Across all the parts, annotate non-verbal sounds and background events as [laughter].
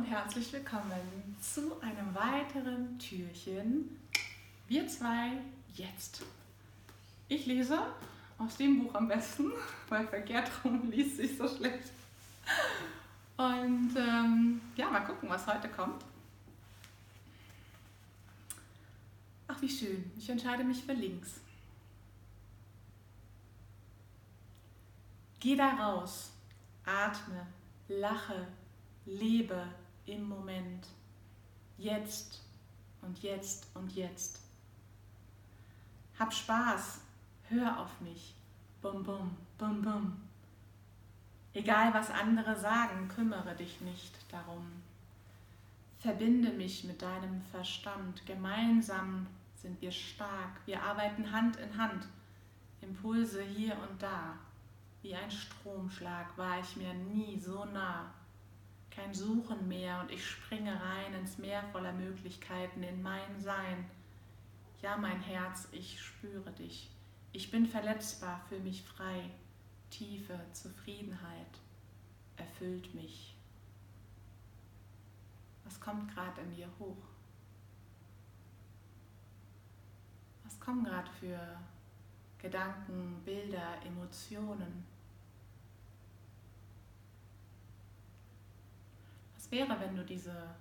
und herzlich willkommen zu einem weiteren Türchen. Wir zwei jetzt. Ich lese aus dem Buch am besten, [laughs] weil verkehrt rum liest sich so schlecht. Und ähm, ja, mal gucken, was heute kommt. Ach, wie schön. Ich entscheide mich für links. Geh da raus, atme, lache, lebe im Moment. Jetzt und jetzt und jetzt. Hab Spaß, hör auf mich. Bum, bum, bum, bum. Egal was andere sagen, kümmere dich nicht darum. Verbinde mich mit deinem Verstand. Gemeinsam sind wir stark. Wir arbeiten Hand in Hand. Impulse hier und da. Wie ein Stromschlag war ich mir nie so nah. Kein Suchen mehr und ich springe rein ins Meer voller Möglichkeiten, in mein Sein. Ja, mein Herz, ich spüre dich. Ich bin verletzbar, fühle mich frei. Tiefe Zufriedenheit erfüllt mich. Was kommt gerade in dir hoch? Was kommen gerade für Gedanken, Bilder, Emotionen? Was wäre, wenn du diese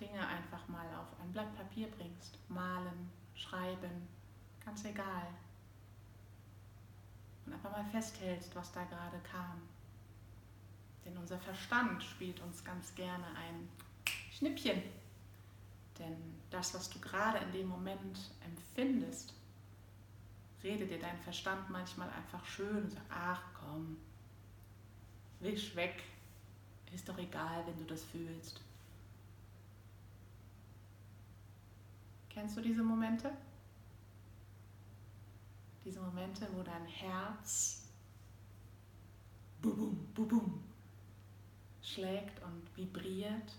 Dinge einfach mal auf ein Blatt Papier bringst? Malen, schreiben, ganz egal und einfach mal festhältst, was da gerade kam. Denn unser Verstand spielt uns ganz gerne ein Schnippchen. Denn das, was du gerade in dem Moment empfindest, redet dir dein Verstand manchmal einfach schön und sagt, ach komm, wisch weg, ist doch egal, wenn du das fühlst. Kennst du diese Momente? diese Momente, wo dein Herz bubum, bubum schlägt und vibriert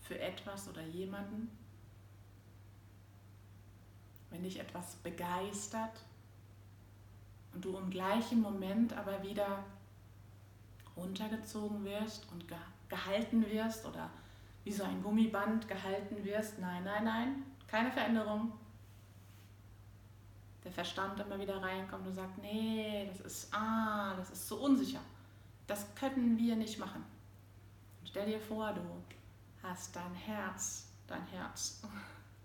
für etwas oder jemanden. Wenn dich etwas begeistert und du im gleichen Moment aber wieder runtergezogen wirst und gehalten wirst oder wie so ein Gummiband gehalten wirst. Nein, nein, nein, keine Veränderung, der Verstand immer wieder reinkommt und sagt, nee, das ist, ah, das ist so unsicher. Das können wir nicht machen. Und stell dir vor, du hast dein Herz, dein Herz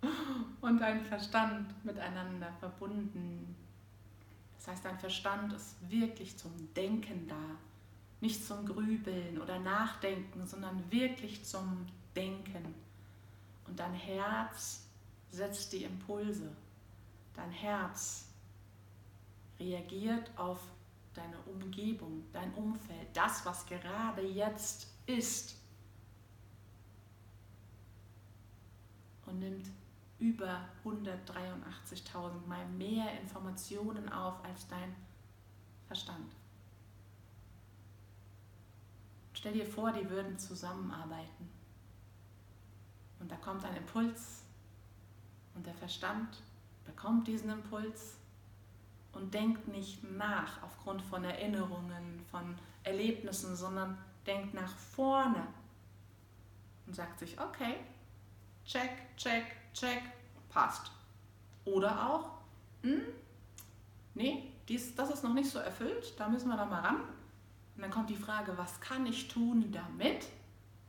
[laughs] und dein Verstand miteinander verbunden. Das heißt, dein Verstand ist wirklich zum Denken da, nicht zum Grübeln oder Nachdenken, sondern wirklich zum Denken. Und dein Herz setzt die Impulse dein Herz reagiert auf deine Umgebung, dein Umfeld, das, was gerade jetzt ist. Und nimmt über 183.000 Mal mehr Informationen auf als dein Verstand. Stell dir vor, die würden zusammenarbeiten. Und da kommt ein Impuls und der Verstand bekommt diesen Impuls und denkt nicht nach aufgrund von Erinnerungen, von Erlebnissen, sondern denkt nach vorne und sagt sich, okay, check, check, check, passt. Oder auch, hm, nee, dies, das ist noch nicht so erfüllt, da müssen wir da mal ran. Und dann kommt die Frage, was kann ich tun damit?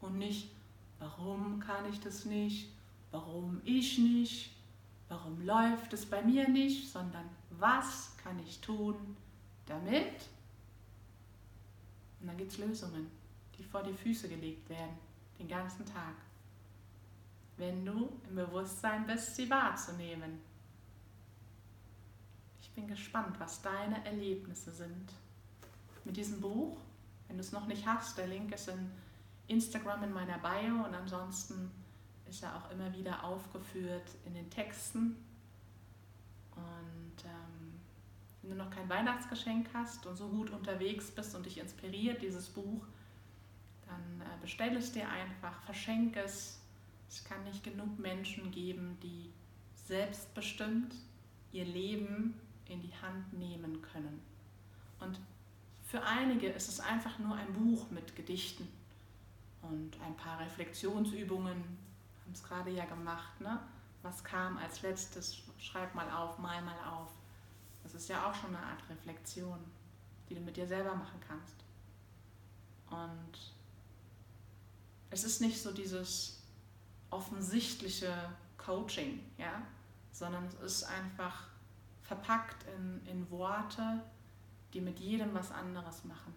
Und nicht, warum kann ich das nicht? Warum ich nicht? warum läuft es bei mir nicht, sondern was kann ich tun damit? Und dann gibt es Lösungen, die vor die Füße gelegt werden, den ganzen Tag. Wenn du im Bewusstsein bist, sie wahrzunehmen. Ich bin gespannt, was deine Erlebnisse sind mit diesem Buch. Wenn du es noch nicht hast, der Link ist in Instagram in meiner Bio und ansonsten ist ja auch immer wieder aufgeführt in den Texten. Und ähm, wenn du noch kein Weihnachtsgeschenk hast und so gut unterwegs bist und dich inspiriert, dieses Buch, dann äh, bestell es dir einfach, verschenk es. Es kann nicht genug Menschen geben, die selbstbestimmt ihr Leben in die Hand nehmen können. Und für einige ist es einfach nur ein Buch mit Gedichten und ein paar Reflexionsübungen, haben es gerade ja gemacht, ne? Was kam als letztes? Schreib mal auf, mal mal auf. Das ist ja auch schon eine Art Reflexion, die du mit dir selber machen kannst. Und es ist nicht so dieses offensichtliche Coaching, ja, sondern es ist einfach verpackt in, in Worte, die mit jedem was anderes machen.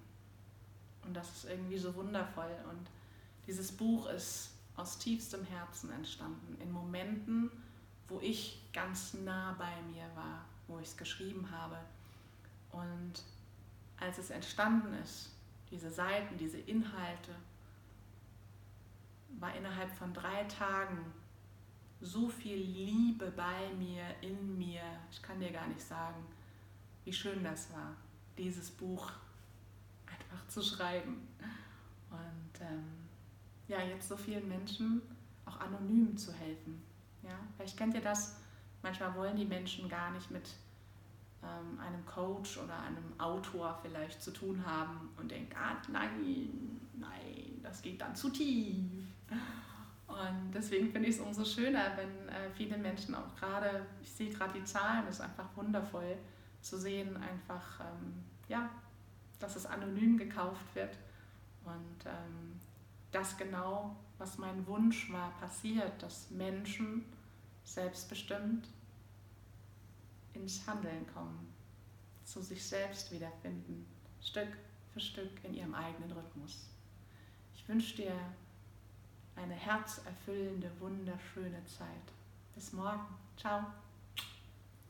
Und das ist irgendwie so wundervoll. Und dieses Buch ist aus tiefstem Herzen entstanden, in Momenten, wo ich ganz nah bei mir war, wo ich es geschrieben habe. Und als es entstanden ist, diese Seiten, diese Inhalte, war innerhalb von drei Tagen so viel Liebe bei mir, in mir. Ich kann dir gar nicht sagen, wie schön das war, dieses Buch einfach zu schreiben. Und ähm, ja, jetzt so vielen Menschen auch anonym zu helfen. Ja, vielleicht kennt ihr das, manchmal wollen die Menschen gar nicht mit ähm, einem Coach oder einem Autor vielleicht zu tun haben und denken, ah, nein, nein, das geht dann zu tief. Und deswegen finde ich es umso schöner, wenn äh, viele Menschen auch gerade, ich sehe gerade die Zahlen, es ist einfach wundervoll zu sehen, einfach, ähm, ja, dass es anonym gekauft wird und ähm, das genau, was mein Wunsch war, passiert, dass Menschen selbstbestimmt ins Handeln kommen, zu sich selbst wiederfinden, Stück für Stück in ihrem eigenen Rhythmus. Ich wünsche dir eine herzerfüllende, wunderschöne Zeit. Bis morgen. Ciao.